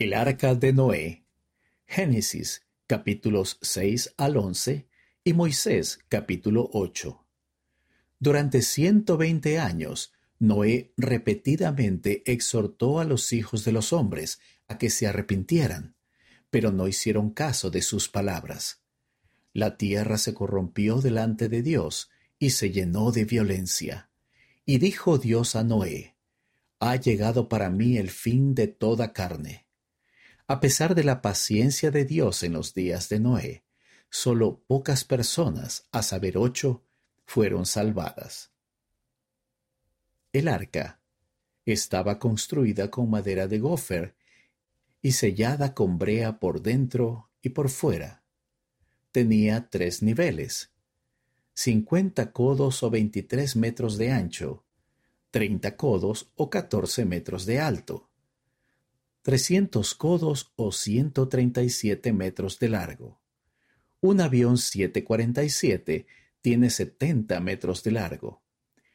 El arca de Noé. Génesis capítulos 6 al 11 y Moisés capítulo 8. Durante 120 años, Noé repetidamente exhortó a los hijos de los hombres a que se arrepintieran, pero no hicieron caso de sus palabras. La tierra se corrompió delante de Dios y se llenó de violencia. Y dijo Dios a Noé, Ha llegado para mí el fin de toda carne a pesar de la paciencia de Dios en los días de Noé, solo pocas personas, a saber ocho, fueron salvadas. El arca estaba construida con madera de gofer y sellada con brea por dentro y por fuera. Tenía tres niveles, cincuenta codos o veintitrés metros de ancho, treinta codos o catorce metros de alto 300 codos o 137 metros de largo. Un avión 747 tiene 70 metros de largo.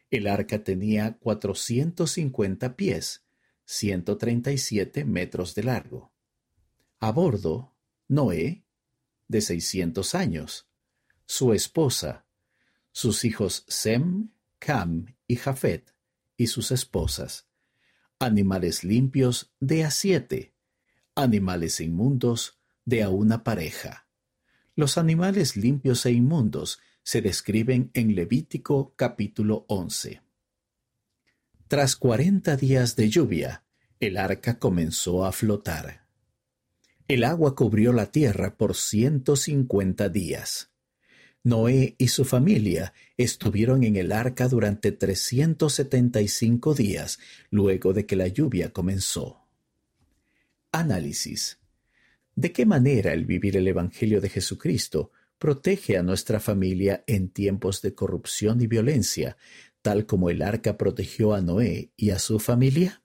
El arca tenía 450 pies, 137 metros de largo. A bordo, Noé, de 600 años, su esposa, sus hijos Sem, Cam y Jafet, y sus esposas, animales limpios de a siete, animales inmundos de a una pareja. Los animales limpios e inmundos se describen en Levítico capítulo 11. Tras cuarenta días de lluvia, el arca comenzó a flotar. El agua cubrió la tierra por ciento cincuenta días. Noé y su familia estuvieron en el arca durante 375 días luego de que la lluvia comenzó. Análisis. ¿De qué manera el vivir el Evangelio de Jesucristo protege a nuestra familia en tiempos de corrupción y violencia, tal como el arca protegió a Noé y a su familia?